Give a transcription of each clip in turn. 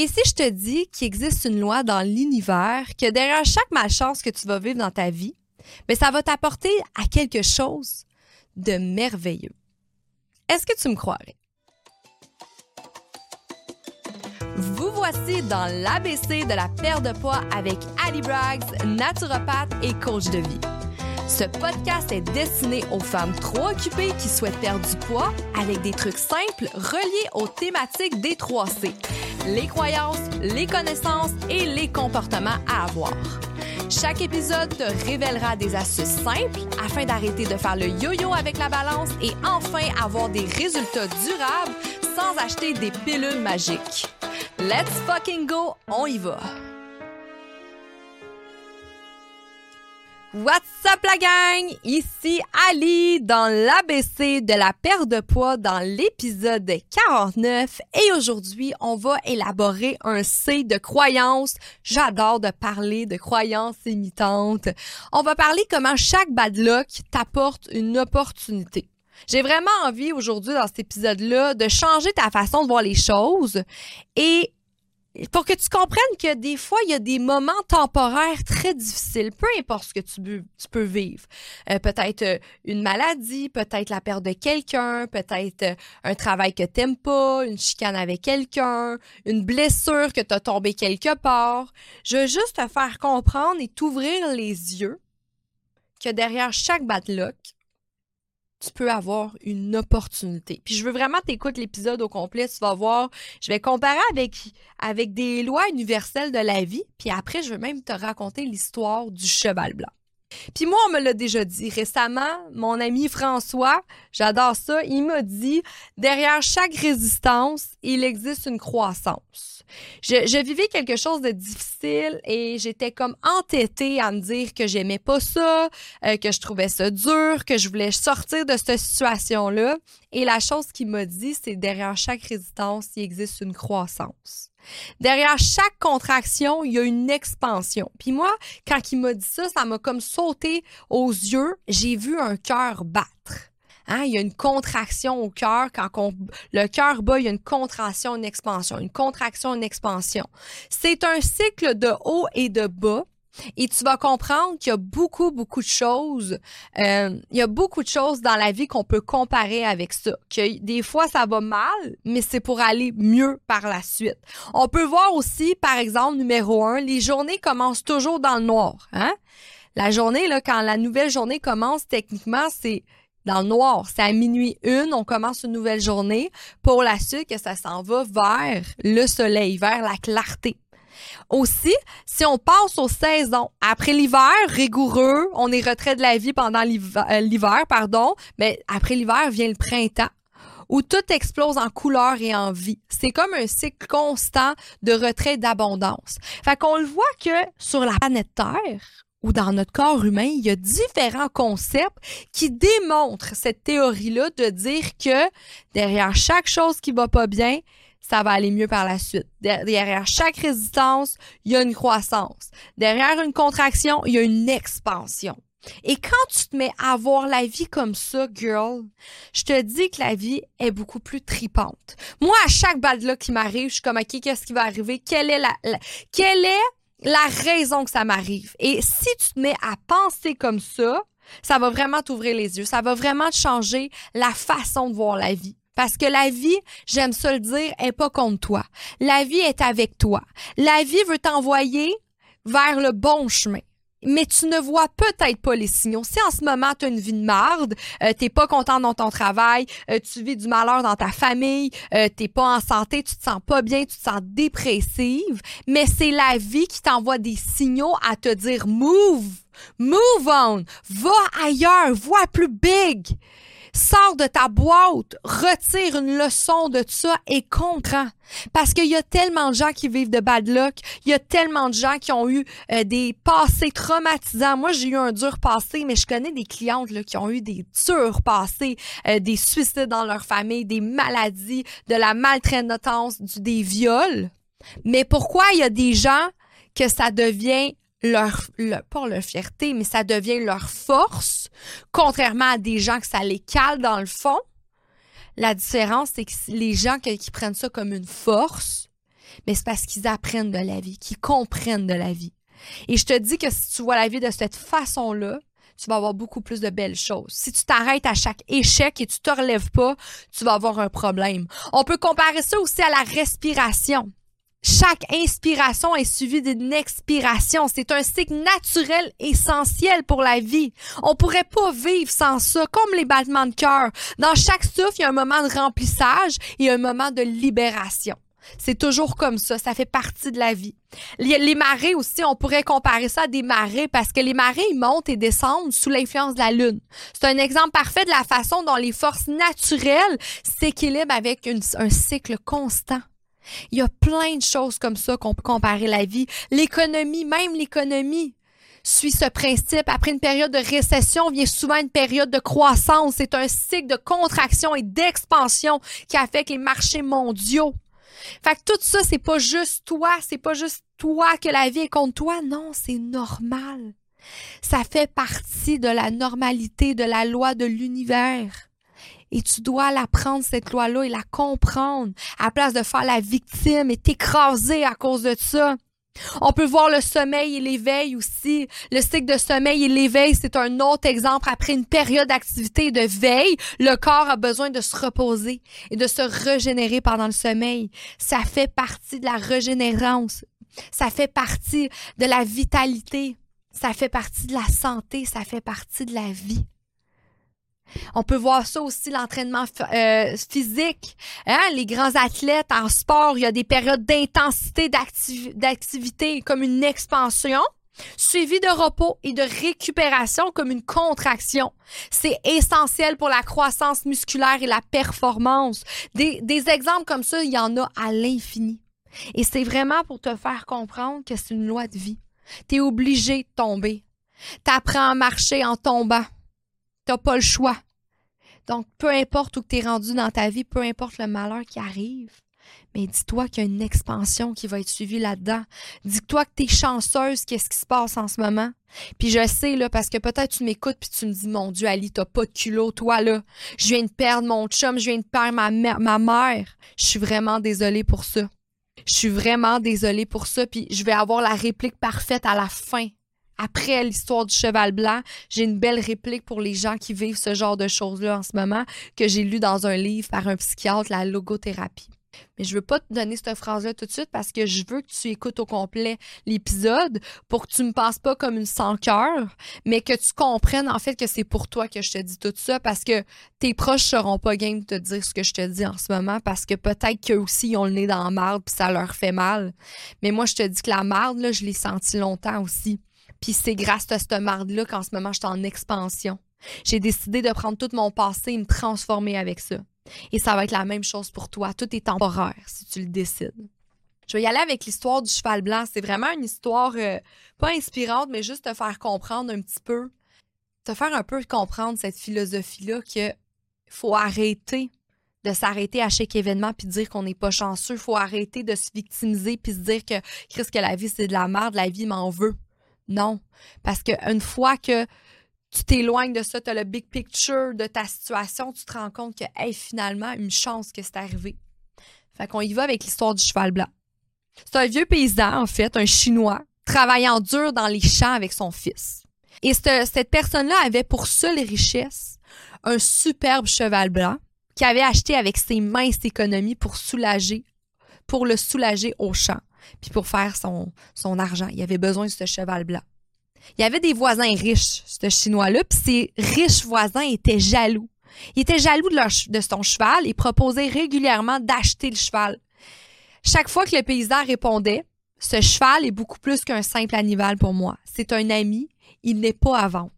Et si je te dis qu'il existe une loi dans l'univers que derrière chaque malchance que tu vas vivre dans ta vie, mais ça va t'apporter à quelque chose de merveilleux. Est-ce que tu me croirais? Vous voici dans l'ABC de la perte de poids avec Ali Braggs, naturopathe et coach de vie. Ce podcast est destiné aux femmes trop occupées qui souhaitent perdre du poids avec des trucs simples reliés aux thématiques des 3C, les croyances, les connaissances et les comportements à avoir. Chaque épisode te révélera des astuces simples afin d'arrêter de faire le yo-yo avec la balance et enfin avoir des résultats durables sans acheter des pilules magiques. Let's fucking go, on y va! What's up la gang? Ici Ali dans l'ABC de la perte de poids dans l'épisode 49 et aujourd'hui on va élaborer un C de croyances. J'adore de parler de croyances imitantes. On va parler comment chaque bad luck t'apporte une opportunité. J'ai vraiment envie aujourd'hui dans cet épisode-là de changer ta façon de voir les choses et pour que tu comprennes que des fois, il y a des moments temporaires très difficiles, peu importe ce que tu, peux vivre. Euh, peut-être euh, une maladie, peut-être la perte de quelqu'un, peut-être euh, un travail que t'aimes pas, une chicane avec quelqu'un, une blessure que t'as tombé quelque part. Je veux juste te faire comprendre et t'ouvrir les yeux que derrière chaque bad luck, tu peux avoir une opportunité. Puis je veux vraiment t'écouter l'épisode au complet, tu vas voir, je vais comparer avec des lois universelles de la vie, puis après je vais même te raconter l'histoire du cheval blanc. Puis moi, on me l'a déjà dit récemment, mon ami François, j'adore ça, il m'a dit, derrière chaque résistance, il existe une croissance. Je, vivais quelque chose de difficile et j'étais comme entêtée à me dire que j'aimais pas ça, euh, que je trouvais ça dur, que je voulais sortir de cette situation-là. Et la chose qu'il m'a dit, c'est derrière chaque résistance, il existe une croissance. Derrière chaque contraction, il y a une expansion. Puis moi, quand il m'a dit ça, ça m'a comme sauté aux yeux. J'ai vu un cœur battre. Hein? Il y a une contraction au cœur. Quand le cœur bat, il y a une contraction, une expansion. Une contraction, une expansion. C'est un cycle de haut et de bas et tu vas comprendre qu'il y a beaucoup, beaucoup de choses. Euh, il y a beaucoup de choses dans la vie qu'on peut comparer avec ça. Que des fois, ça va mal, mais c'est pour aller mieux par la suite. On peut voir aussi, par exemple, numéro un, les journées commencent toujours dans le noir. Hein? La journée, là, quand la nouvelle journée commence, techniquement, c'est dans le noir. C'est à minuit une, on commence une nouvelle journée. Pour la suite, que ça s'en va vers le soleil, vers la clarté. Aussi, si on passe aux saisons, après l'hiver, rigoureux, on est retrait de la vie pendant euh, l'hiver, pardon, mais après l'hiver vient le printemps où tout explose en couleur et en vie. C'est comme un cycle constant de retrait d'abondance. Fait qu'on le voit que sur la planète Terre, ou dans notre corps humain, il y a différents concepts qui démontrent cette théorie-là de dire que derrière chaque chose qui va pas bien, ça va aller mieux par la suite. Derrière chaque résistance, il y a une croissance. Derrière une contraction, il y a une expansion. Et quand tu te mets à voir la vie comme ça, girl, je te dis que la vie est beaucoup plus tripante. Moi, à chaque balle là qui m'arrive, je suis comme, OK, qu'est-ce qui va arriver? Quelle est la, quelle est la raison que ça m'arrive? Et si tu te mets à penser comme ça, ça va vraiment t'ouvrir les yeux. Ça va vraiment te changer la façon de voir la vie. Parce que la vie, j'aime ça le dire, est pas contre toi. La vie est avec toi. La vie veut t'envoyer vers le bon chemin mais tu ne vois peut-être pas les signaux. Si en ce moment tu as une vie de marde, euh, t'es pas content dans ton travail, euh, tu vis du malheur dans ta famille, euh, t'es pas en santé, tu te sens pas bien, tu te sens dépressive, mais c'est la vie qui t'envoie des signaux à te dire move, move on, va ailleurs, vois plus big. Sors de ta boîte, retire une leçon de ça et comprends. Parce qu'il y a tellement de gens qui vivent de bad luck, il y a tellement de gens qui ont eu euh, des passés traumatisants. Moi, j'ai eu un dur passé, mais je connais des clientes là, qui ont eu des durs passés, euh, des suicides dans leur famille, des maladies, de la maltraitance, du, des viols. Mais pourquoi il y a des gens que ça devient leur, pas leur fierté, mais ça devient leur force, contrairement à des gens que ça les cale dans le fond. La différence, c'est que les gens qui, prennent ça comme une force, Mais c'est parce qu'ils apprennent de la vie, qu'ils comprennent de la vie. Et je te dis que si tu vois la vie de cette façon-là, tu vas avoir beaucoup plus de belles choses. Si tu t'arrêtes à chaque échec et tu te relèves pas, tu vas avoir un problème. On peut comparer ça aussi à la respiration. Chaque inspiration est suivie d'une expiration. C'est un cycle naturel essentiel pour la vie. On pourrait pas vivre sans ça, comme les battements de cœur. Dans chaque souffle, il y a un moment de remplissage et un moment de libération. C'est toujours comme ça, ça fait partie de la vie. Les, marées aussi, on pourrait comparer ça à des marées parce que les marées montent et descendent sous l'influence de la lune. C'est un exemple parfait de la façon dont les forces naturelles s'équilibrent avec un cycle constant. Il y a plein de choses comme ça qu'on peut comparer la vie. L'économie, même l'économie, suit ce principe. Après une période de récession vient souvent une période de croissance. C'est un cycle de contraction et d'expansion qui affecte les marchés mondiaux. Fait que tout ça, c'est pas juste toi, c'est pas juste toi que la vie est contre toi. Non, c'est normal. Ça fait partie de la normalité, de la loi de l'univers. Et tu dois l'apprendre, cette loi-là, et la comprendre, à place de faire la victime et t'écraser à cause de ça. On peut voir le sommeil et l'éveil aussi. Le cycle de sommeil et l'éveil, c'est un autre exemple. Après une période d'activité de veille, le corps a besoin de se reposer et de se régénérer pendant le sommeil. Ça fait partie de la régénérance. Ça fait partie de la vitalité. Ça fait partie de la santé. Ça fait partie de la vie. On peut voir ça aussi, l'entraînement euh, physique. Hein? Les grands athlètes en sport, il y a des périodes d'intensité d'activité comme une expansion, suivie de repos et de récupération comme une contraction. C'est essentiel pour la croissance musculaire et la performance. Des, des exemples comme ça, il y en a à l'infini. Et c'est vraiment pour te faire comprendre que c'est une loi de vie. Tu es obligé de tomber. Tu apprends à marcher en tombant T'as pas le choix. Donc, peu importe où tu es rendu dans ta vie, peu importe le malheur qui arrive, mais dis-toi qu'il y a une expansion qui va être suivie là-dedans. Dis-toi que tu es chanceuse, qu'est-ce qui se passe en ce moment. Puis je sais, là, parce que peut-être tu m'écoutes puis tu me dis, mon Dieu, Ali, t'as pas de culot, toi, là. Je viens de perdre mon chum, je viens de perdre ma, ma mère. Je suis vraiment désolée pour ça. Je suis vraiment désolée pour ça, puis je vais avoir la réplique parfaite à la fin après l'histoire du cheval blanc, j'ai une belle réplique pour les gens qui vivent ce genre de choses-là en ce moment que j'ai lu dans un livre par un psychiatre, la logothérapie. Mais je veux pas te donner cette phrase-là tout de suite parce que je veux que tu écoutes au complet l'épisode pour que tu me passes pas comme une sans cœur, mais que tu comprennes en fait que c'est pour toi que je te dis tout ça parce que tes proches seront pas game de te dire ce que je te dis en ce moment parce que peut-être qu'eux aussi ils ont le nez dans la marde puis ça leur fait mal. Mais moi je te dis que la marde là, je l'ai senti longtemps aussi. Puis c'est grâce à cette marde-là qu'en ce moment, je suis en expansion. J'ai décidé de prendre tout mon passé et me transformer avec ça. Et ça va être la même chose pour toi. Tout est temporaire si tu le décides. Je vais y aller avec l'histoire du cheval blanc. C'est vraiment une histoire euh, pas inspirante, mais juste te faire comprendre un petit peu, te faire un peu comprendre cette philosophie-là que faut arrêter de s'arrêter à chaque événement puis dire qu'on n'est pas chanceux. Faut arrêter de se victimiser puis se dire que Christ, que la vie c'est de la merde, la vie m'en veut. Non. Parce qu'une fois que tu t'éloignes de ça, tu as le big picture de ta situation, tu te rends compte que, hey, finalement, une chance que c'est arrivé. Fait qu'on y va avec l'histoire du cheval blanc. C'est un vieux paysan, en fait, un Chinois, travaillant dur dans les champs avec son fils. Et cette, personne-là avait pour seule richesse un superbe cheval blanc qu'il avait acheté avec ses minces économies pour soulager, pour le soulager au champ puis pour faire son, argent. Il avait besoin de ce cheval blanc. Il y avait des voisins riches, ce Chinois-là, puis ces riches voisins étaient jaloux. Ils étaient jaloux de, son cheval et proposaient régulièrement d'acheter le cheval. Chaque fois que le paysan répondait, ce cheval est beaucoup plus qu'un simple animal pour moi. C'est un ami, il n'est pas à vendre.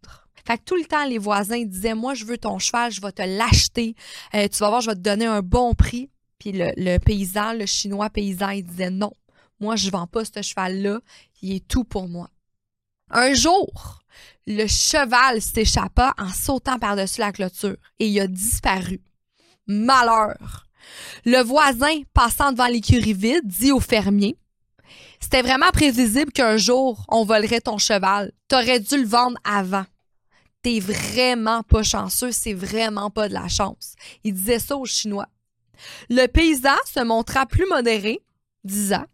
Fait que tout le temps, les voisins disaient, moi, je veux ton cheval, je vais te l'acheter. Euh, tu vas voir, je vais te donner un bon prix. Puis le paysan, le chinois paysan, il disait non. Moi, je vends pas ce cheval-là. Il est tout pour moi. Un jour, le cheval s'échappa en sautant par-dessus la clôture et il a disparu. Malheur. Le voisin, passant devant l'écurie vide, dit au fermier C'était vraiment prévisible qu'un jour, on volerait ton cheval. T'aurais dû le vendre avant. T'es vraiment pas chanceux, c'est vraiment pas de la chance. Il disait ça aux Chinois. Le paysan se montra plus modéré, disant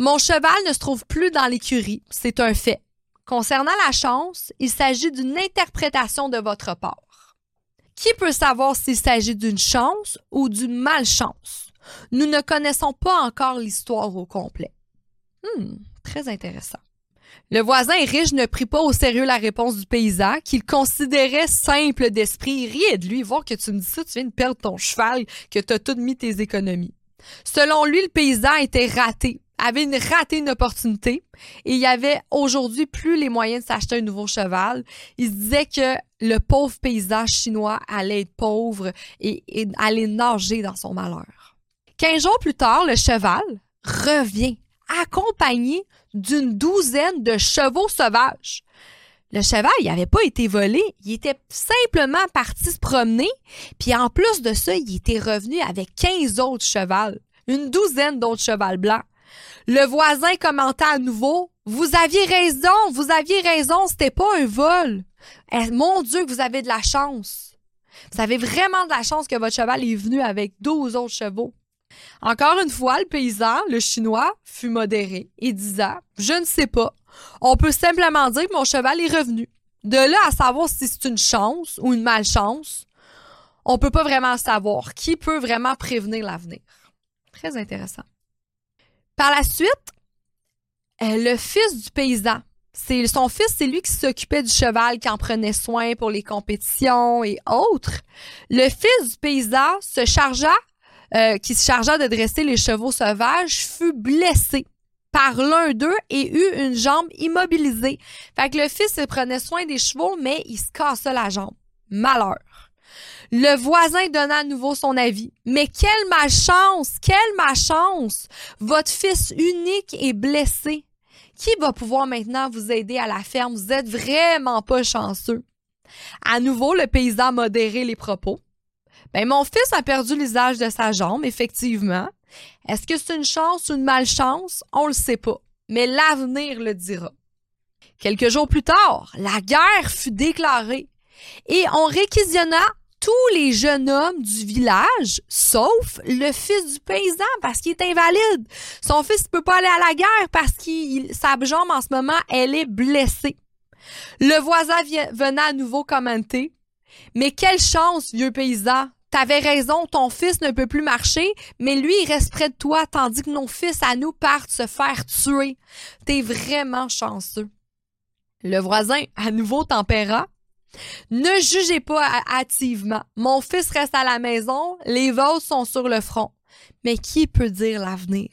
Mon cheval ne se trouve plus dans l'écurie, c'est un fait. Concernant la chance, il s'agit d'une interprétation de votre part. Qui peut savoir s'il s'agit d'une chance ou d'une malchance? Nous ne connaissons pas encore l'histoire au complet. Hmm, très intéressant. Le voisin riche ne prit pas au sérieux la réponse du paysan, qu'il considérait simple d'esprit. Il de lui, voir que tu me dis ça, tu viens de perdre ton cheval, que tu as tout mis tes économies. Selon lui, le paysan était raté, avait une raté une opportunité et il avait aujourd'hui plus les moyens de s'acheter un nouveau cheval. Il se disait que le pauvre paysan chinois allait être pauvre et, allait nager dans son malheur. Quinze jours plus tard, le cheval revient accompagné d'une douzaine de chevaux sauvages. Le cheval, il n'avait pas été volé, il était simplement parti se promener, puis en plus de ça, il était revenu avec 15 autres chevals, une douzaine d'autres chevals blancs. Le voisin commenta à nouveau Vous aviez raison, vous aviez raison, c'était pas un vol. Eh, mon Dieu, vous avez de la chance. Vous avez vraiment de la chance que votre cheval est venu avec 12 autres chevaux. Encore une fois, le paysan, le chinois, fut modéré et disant Je ne sais pas. On peut simplement dire que mon cheval est revenu. De là à savoir si c'est une chance ou une malchance, on peut pas vraiment savoir. Qui peut vraiment prévenir l'avenir? Très intéressant. Par la suite, euh, le fils du paysan, c'est son fils, c'est lui qui s'occupait du cheval, qui en prenait soin pour les compétitions et autres. Le fils du paysan se chargea euh, qui se chargea de dresser les chevaux sauvages, fut blessé par l'un d'eux et eut une jambe immobilisée. Fait que le fils se prenait soin des chevaux, mais il se cassa la jambe. Malheur. Le voisin donna à nouveau son avis. Mais quelle malchance! Quelle malchance! Votre fils unique est blessé. Qui va pouvoir maintenant vous aider à la ferme? Vous êtes vraiment pas chanceux. À nouveau, le paysan modérait les propos. Ben, mon fils a perdu l'usage de sa jambe, effectivement. Est-ce que c'est une chance ou une malchance? On le sait pas. Mais l'avenir le dira. Quelques jours plus tard, la guerre fut déclarée et on réquisionna tous les jeunes hommes du village, sauf le fils du paysan parce qu'il est invalide. Son fils ne peut pas aller à la guerre parce que sa jambe en ce moment, elle est blessée. Le voisin venait à nouveau commenter. Mais quelle chance, vieux paysan, T'avais raison, ton fils ne peut plus marcher, mais lui, il reste près de toi, tandis que nos fils à nous partent se faire tuer. T'es vraiment chanceux. Le voisin, à nouveau tempéra. Ne jugez pas hâtivement. Mon fils reste à la maison, les vôtres sont sur le front. Mais qui peut dire l'avenir?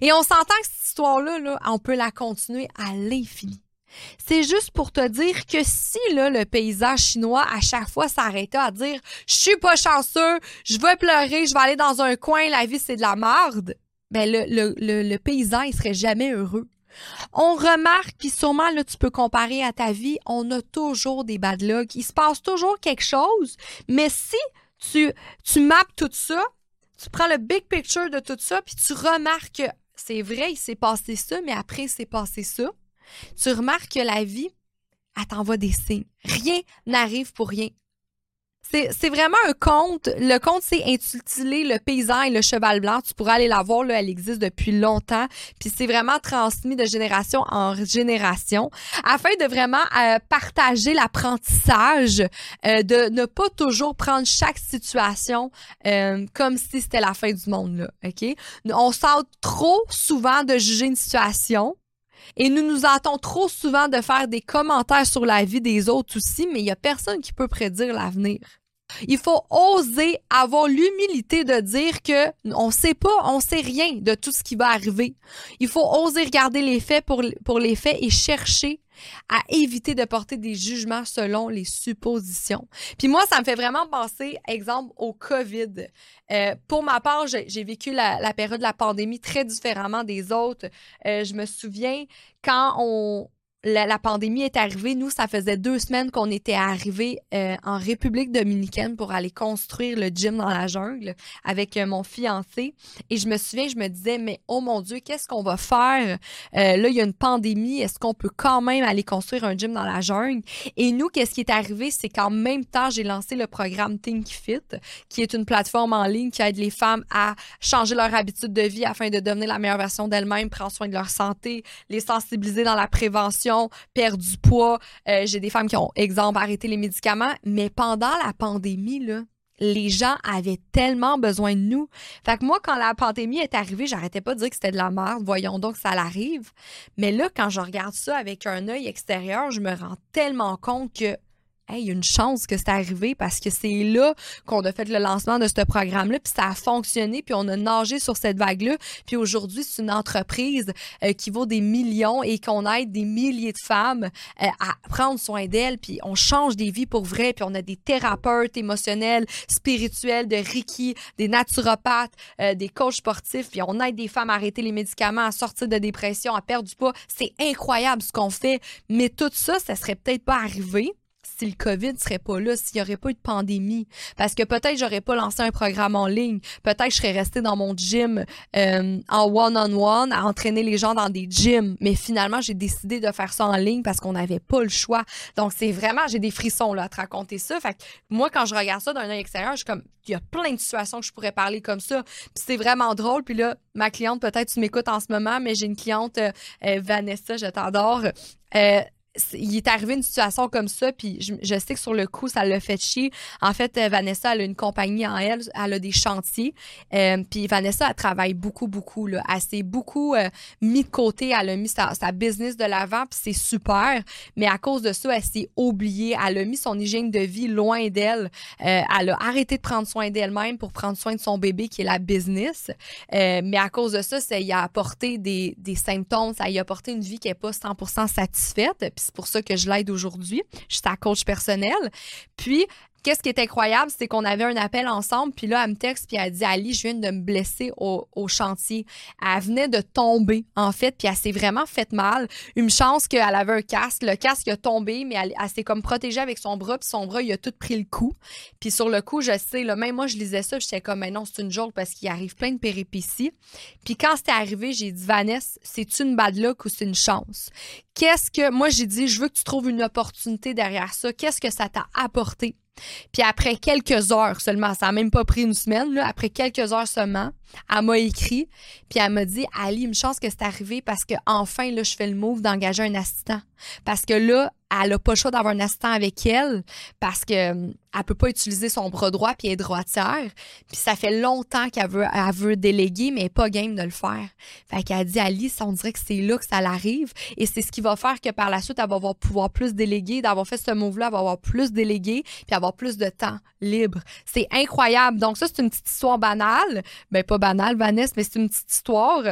Et on s'entend que cette histoire-là, là, on peut la continuer à l'infini. C'est juste pour te dire que si le paysage chinois, à chaque fois, s'arrêtait à dire Je suis pas chanceux, je vais pleurer, je vais aller dans un coin, la vie c'est de la merde, ben le, paysan, il serait jamais heureux. On remarque, puis sûrement là, tu peux comparer à ta vie, on a toujours des bad luck. Il se passe toujours quelque chose, mais si tu, tu mappes tout ça, tu prends le big picture de tout ça, puis tu remarques que c'est vrai, il s'est passé ça, mais après, il s'est passé ça tu remarques que la vie, elle t'envoie des signes. Rien n'arrive pour rien. C'est vraiment un conte. Le conte, c'est intitulé Le paysan et le cheval blanc. Tu pourras aller la voir, là, elle existe depuis longtemps. Puis c'est vraiment transmis de génération en génération afin de vraiment euh, partager l'apprentissage, euh, de ne pas toujours prendre chaque situation euh, comme si c'était la fin du monde. Là? On sort trop souvent de juger une situation et nous nous hâtons trop souvent de faire des commentaires sur la vie des autres aussi, mais il n'y a personne qui peut prédire l'avenir. Il faut oser avoir l'humilité de dire que on sait pas, on sait rien de tout ce qui va arriver. Il faut oser regarder les faits pour, les faits et chercher à éviter de porter des jugements selon les suppositions. Puis moi, ça me fait vraiment penser, exemple, au COVID. Euh, pour ma part, j'ai vécu la, période de la pandémie très différemment des autres. Euh, je me souviens quand on, la, pandémie est arrivée, nous, ça faisait deux semaines qu'on était arrivés euh, en République dominicaine pour aller construire le gym dans la jungle avec euh, mon fiancé. Et je me souviens, je me disais, mais oh mon Dieu, qu'est-ce qu'on va faire? Euh, là, il y a une pandémie. Est-ce qu'on peut quand même aller construire un gym dans la jungle? Et nous, qu'est-ce qui est arrivé? C'est qu'en même temps, j'ai lancé le programme Think Fit, qui est une plateforme en ligne qui aide les femmes à changer leur habitude de vie afin de devenir la meilleure version d'elles-mêmes, prendre soin de leur santé, les sensibiliser dans la prévention perdre du poids. Euh, j'ai des femmes qui ont, exemple, arrêté les médicaments. Mais pendant la pandémie, les gens avaient tellement besoin de nous. Fait que moi, quand la pandémie est arrivée, j'arrêtais pas de dire que c'était de la merde. Voyons donc, ça l'arrive. Mais là, quand je regarde ça avec un œil extérieur, je me rends tellement compte que il y a une chance que c'est arrivé parce que c'est là qu'on a fait le lancement de ce programme-là, puis ça a fonctionné, puis on a nagé sur cette vague-là. Puis aujourd'hui, c'est une entreprise euh, qui vaut des millions et qu'on aide des milliers de femmes euh, à prendre soin d'elles, puis on change des vies pour vrai, puis on a des thérapeutes émotionnels, spirituels, de Reiki, des naturopathes, euh, des coachs sportifs, puis on aide des femmes à arrêter les médicaments, à sortir de dépression, à perdre du poids. C'est incroyable ce qu'on fait, mais tout ça, ça serait peut-être pas arrivé si le COVID serait pas là, s'il n'y aurait pas eu de pandémie. Parce que peut-être j'aurais pas lancé un programme en ligne. Peut-être je serais restée dans mon gym euh, en one-on-one à entraîner les gens dans des gyms. Mais finalement, j'ai décidé de faire ça en ligne parce qu'on n'avait pas le choix. Donc, c'est vraiment, j'ai des frissons là, à te raconter ça. Fait que moi, quand je regarde ça d'un œil extérieur, je suis comme, il y a plein de situations que je pourrais parler comme ça. Puis c'est vraiment drôle. Puis là, ma cliente, peut-être tu m'écoutes en ce moment, mais j'ai une cliente, euh, euh, Vanessa, je t'adore il est arrivé une situation comme ça, puis je, sais que sur le coup, ça l'a fait chier. En fait, euh, Vanessa, elle a une compagnie en elle, elle a des chantiers. Euh, puis Vanessa, elle travaille beaucoup, beaucoup. Là. Elle s'est beaucoup euh, mis de côté, elle a mis sa, business de l'avant, puis c'est super. Mais à cause de ça, elle s'est oubliée. Elle a mis son hygiène de vie loin d'elle. elle a arrêté de prendre soin d'elle-même pour prendre soin de son bébé, qui est la business. mais à cause de ça, ça y a apporté des, des symptômes, ça y a apporté une vie qui n'est pas 100% satisfaite c'est pour ça que je l'aide aujourd'hui. Je suis sa coach personnelle. Puis, Qu'est-ce qui est incroyable, c'est qu'on avait un appel ensemble, puis là, elle me texte, puis elle dit Ali, je viens de me blesser au, chantier. Elle venait de tomber, en fait, puis elle s'est vraiment fait mal. Une chance qu'elle avait un casque. Le casque a tombé, mais elle, s'est comme protégée avec son bras, puis son bras, il a tout pris le coup. Puis sur le coup, je sais, même moi, je lisais ça, j'étais comme, mais non, c'est une joke parce qu'il arrive plein de péripéties. Puis quand c'était arrivé, j'ai dit, Vanessa, c'est une bad luck ou c'est une chance? Qu'est-ce que, moi, j'ai dit, je veux que tu trouves une opportunité derrière ça. Qu'est-ce que ça t'a apporté? Puis après quelques heures seulement, ça n'a même pas pris une semaine, là, après quelques heures seulement, elle m'a écrit, puis elle m'a dit Ali, une chance que c'est arrivé parce que enfin là, je fais le move d'engager un assistant. Parce que là, elle a pas le choix d'avoir un assistant avec elle parce que hum, elle peut pas utiliser son bras droit puis elle est droitière. Puis ça fait longtemps qu'elle veut, elle veut déléguer, mais elle est pas game de le faire. Fait qu'elle a dit à Alice, on dirait que c'est là que ça l'arrive. Et c'est ce qui va faire que par la suite, elle va avoir pouvoir plus déléguer. D'avoir fait ce move-là, elle va avoir plus délégué puis avoir plus de temps libre. C'est incroyable. Donc ça, c'est une petite histoire banale. Ben pas banale, Vanessa, mais c'est une petite histoire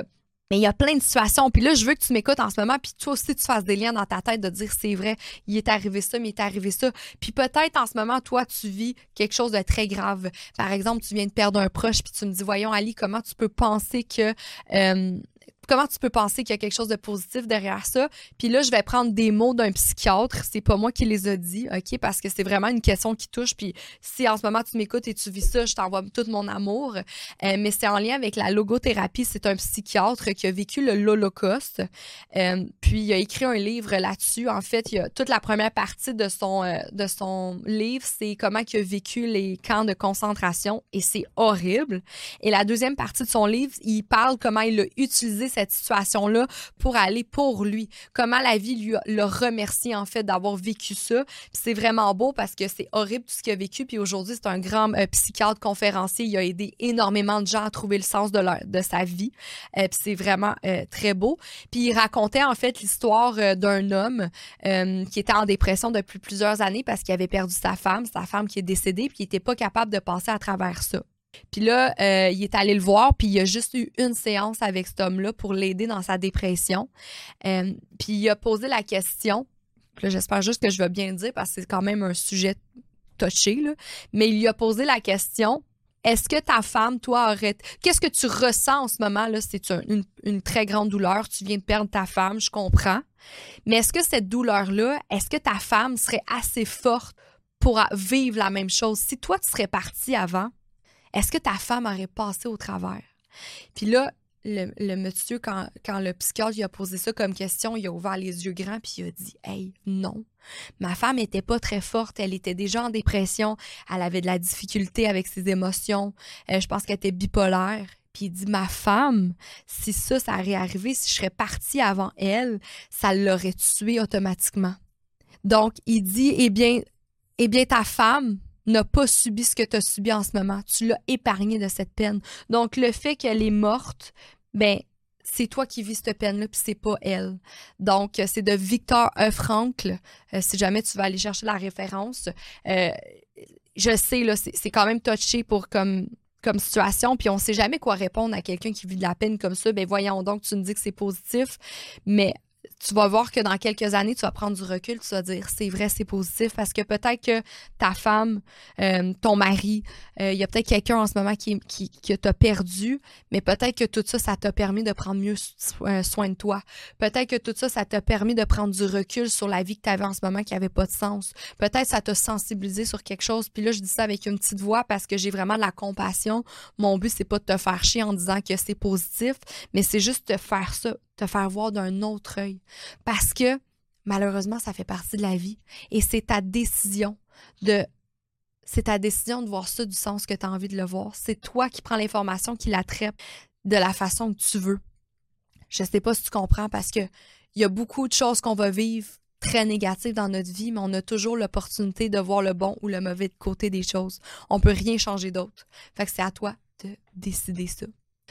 mais il y a plein de situations. Puis là, je veux que tu m'écoutes en ce moment, puis toi aussi, tu fasses des liens dans ta tête de dire c'est vrai, il est arrivé ça, mais il est arrivé ça. Puis peut-être en ce moment, toi, tu vis quelque chose de très grave. Par exemple, tu viens de perdre un proche, puis tu me dis, voyons, Ali, comment tu peux penser que euh, comment tu peux penser qu'il y a quelque chose de positif derrière ça? Puis là, je vais prendre des mots d'un psychiatre. C'est pas moi qui les a dit, OK? Parce que c'est vraiment une question qui touche. Puis si en ce moment tu m'écoutes et tu vis ça, je t'envoie tout mon amour. Euh, mais c'est en lien avec la logothérapie. C'est un psychiatre qui a vécu le l'Holocauste. Euh, puis il a écrit un livre là-dessus. En fait, il a toute la première partie de son, euh, de son livre, c'est comment il a vécu les camps de concentration. Et c'est horrible. Et la deuxième partie de son livre, il parle comment il a utilisé situation-là pour aller pour lui. Comment la vie lui le remercie en fait d'avoir vécu ça. c'est vraiment beau parce que c'est horrible tout ce qu'il a vécu. Puis aujourd'hui, c'est un grand euh, psychiatre conférencier. Il a aidé énormément de gens à trouver le sens de, sa vie. Euh, puis c'est vraiment euh, très beau. Puis il racontait en fait l'histoire d'un homme qui était en dépression depuis plusieurs années parce qu'il avait perdu sa femme, sa femme qui est décédée, puis il n'était pas capable de passer à travers ça. Puis là, euh, il est allé le voir, puis il a juste eu une séance avec cet homme-là pour l'aider dans sa dépression. Euh, puis il a posé la question, là, j'espère juste que je vais bien dire parce que c'est quand même un sujet touché, là, mais il lui a posé la question Est-ce que ta femme, toi, aurait... Qu'est-ce que tu ressens en ce moment? là? C'est une, une très grande douleur. Tu viens de perdre ta femme, je comprends. Mais est-ce que cette douleur-là, est-ce que ta femme serait assez forte pour vivre la même chose? Si toi, tu serais parti avant, est-ce que ta femme aurait passé au travers? Puis là, le, monsieur, quand, le psychiatre lui a posé ça comme question, il a ouvert les yeux grands puis il a dit Hey, non. Ma femme était pas très forte, elle était déjà en dépression, elle avait de la difficulté avec ses émotions, euh, je pense qu'elle était bipolaire. Puis il dit Ma femme, si ça, ça aurait arrivé, si je serais partie avant elle, ça l'aurait tuée automatiquement. Donc, il dit Eh bien, eh bien, ta femme, n'a pas subi ce que tu as subi en ce moment. Tu l'as épargné de cette peine. Donc, le fait qu'elle est morte, ben, c'est toi qui vis cette peine-là, puis c'est pas elle. Donc, c'est de Victor E. Euh, si jamais tu vas aller chercher la référence, euh, je sais, là, c'est quand même touché pour comme comme situation, puis on sait jamais quoi répondre à quelqu'un qui vit de la peine comme ça. Ben voyons donc, tu me dis que c'est positif, mais tu vas voir que dans quelques années, tu vas prendre du recul, tu vas dire c'est vrai, c'est positif parce que peut-être que ta femme, euh, ton mari, euh, il y a peut-être quelqu'un en ce moment qui, t'a perdu, mais peut-être que tout ça, ça t'a permis de prendre mieux euh, soin de toi. Peut-être que tout ça, ça t'a permis de prendre du recul sur la vie que tu avais en ce moment qui avait pas de sens. Peut-être ça t'a sensibilisé sur quelque chose. Puis là, je dis ça avec une petite voix parce que j'ai vraiment de la compassion. Mon but, c'est pas de te faire chier en disant que c'est positif, mais c'est juste de faire ça, te faire voir d'un autre œil. Parce que malheureusement, ça fait partie de la vie. Et c'est ta décision de. C'est ta décision de voir ça du sens que tu as envie de le voir. C'est toi qui prends l'information, qui la traite de la façon que tu veux. Je sais pas si tu comprends parce que il y a beaucoup de choses qu'on va vivre très négatives dans notre vie, mais on a toujours l'opportunité de voir le bon ou le mauvais côté des choses. On peut rien changer d'autre. Fait que c'est à toi de décider ça.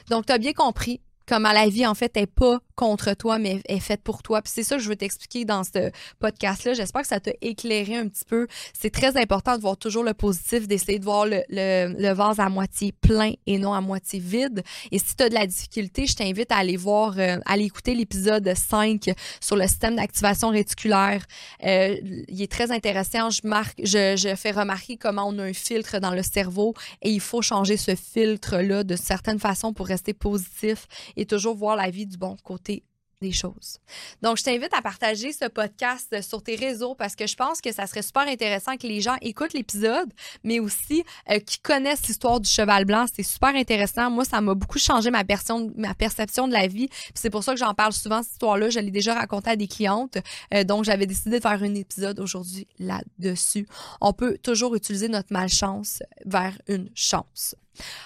Donc, tu as bien compris, comment la vie, en fait, est pas contre toi, mais est faite pour toi. Puis c'est ça que je veux t'expliquer dans ce podcast-là. J'espère que ça t'a éclairé un petit peu. C'est très important de voir toujours le positif, d'essayer de voir le, le, vase à moitié plein et non à moitié vide. Et si tu as de la difficulté, je t'invite à aller voir, euh, à aller écouter l'épisode 5 sur le système d'activation réticulaire. Euh, il est très intéressant. Je, marque, je, je fais remarquer comment on a un filtre dans le cerveau et il faut changer ce filtre-là de certaines façons pour rester positif et toujours voir la vie du bon côté des choses. Donc, je t'invite à partager ce podcast sur tes réseaux parce que je pense que ça serait super intéressant que les gens écoutent l'épisode, mais aussi euh, qui connaissent l'histoire du cheval blanc. C'est super intéressant. Moi, ça m'a beaucoup changé ma, ma perception de la vie. C'est pour ça que j'en parle souvent, cette histoire-là. Je l'ai déjà racontée à des clientes. Euh, donc, j'avais décidé de faire un épisode aujourd'hui là-dessus. On peut toujours utiliser notre malchance vers une chance.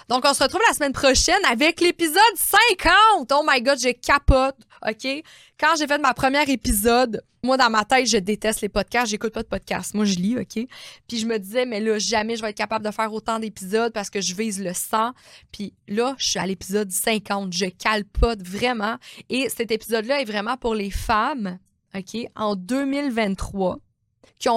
Donc, on se retrouve la semaine prochaine avec l'épisode 50. Oh my God, je capote. OK? Quand j'ai fait ma première épisode, moi, dans ma tête, je déteste les podcasts. J'écoute pas de podcasts. Moi, je lis, OK? Puis je me disais, mais là, jamais je vais être capable de faire autant d'épisodes parce que je vise le 100. Puis là, je suis à l'épisode 50. Je calpote vraiment. Et cet épisode-là est vraiment pour les femmes, OK? En 2023 qui,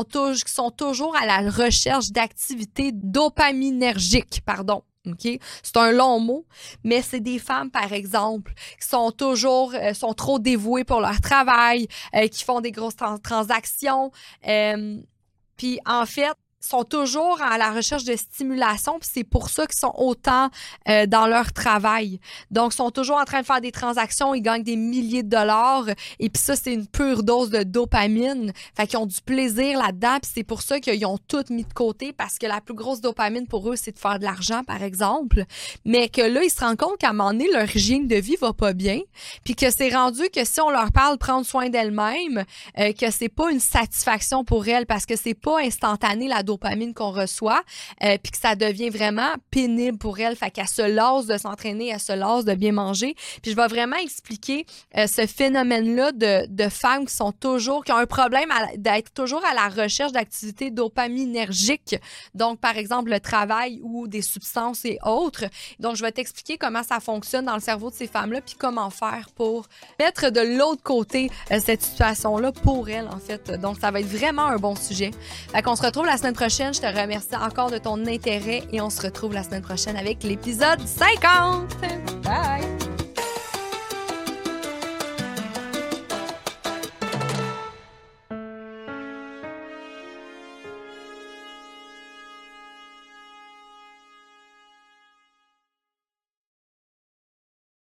qui sont toujours à la recherche d'activités dopaminergiques, pardon. OK? C'est un long mot, mais c'est des femmes, par exemple, qui sont toujours, euh, sont trop dévouées pour leur travail, euh, qui font des grosses transactions. Euh, puis, en fait, sont toujours à la recherche de stimulation, puis c'est pour ça qu'ils sont autant euh, dans leur travail. Donc, sont toujours en train de faire des transactions, ils gagnent des milliers de dollars, et puis ça, c'est une pure dose de dopamine. Fait qu'ils ont du plaisir là-dedans, puis c'est pour ça qu'ils ont tout mis de côté, parce que la plus grosse dopamine pour eux, c'est de faire de l'argent, par exemple. Mais que là, ils se rendent compte qu'à un moment donné, leur hygiène de vie va pas bien, puis que c'est rendu que si on leur parle prendre soin d'elles-mêmes, euh, que c'est pas une satisfaction pour elles, parce que c'est pas instantané la dopamine dopamine qu'on reçoit, euh, puis que ça devient vraiment pénible pour elle. Fait qu'elle se lasse de s'entraîner, elle se lasse de bien manger. Puis je vais vraiment expliquer euh, ce phénomène-là de, femmes qui sont toujours, qui ont un problème d'être toujours à la recherche d'activités dopaminergiques. Donc, par exemple, le travail ou des substances et autres. Donc, je vais t'expliquer comment ça fonctionne dans le cerveau de ces femmes-là, puis comment faire pour mettre de l'autre côté euh, cette situation-là pour elles, en fait. Donc, ça va être vraiment un bon sujet. Fait qu'on se retrouve la semaine prochaine je te remercie encore de ton intérêt et on se retrouve la semaine prochaine avec l'épisode 50. Bye!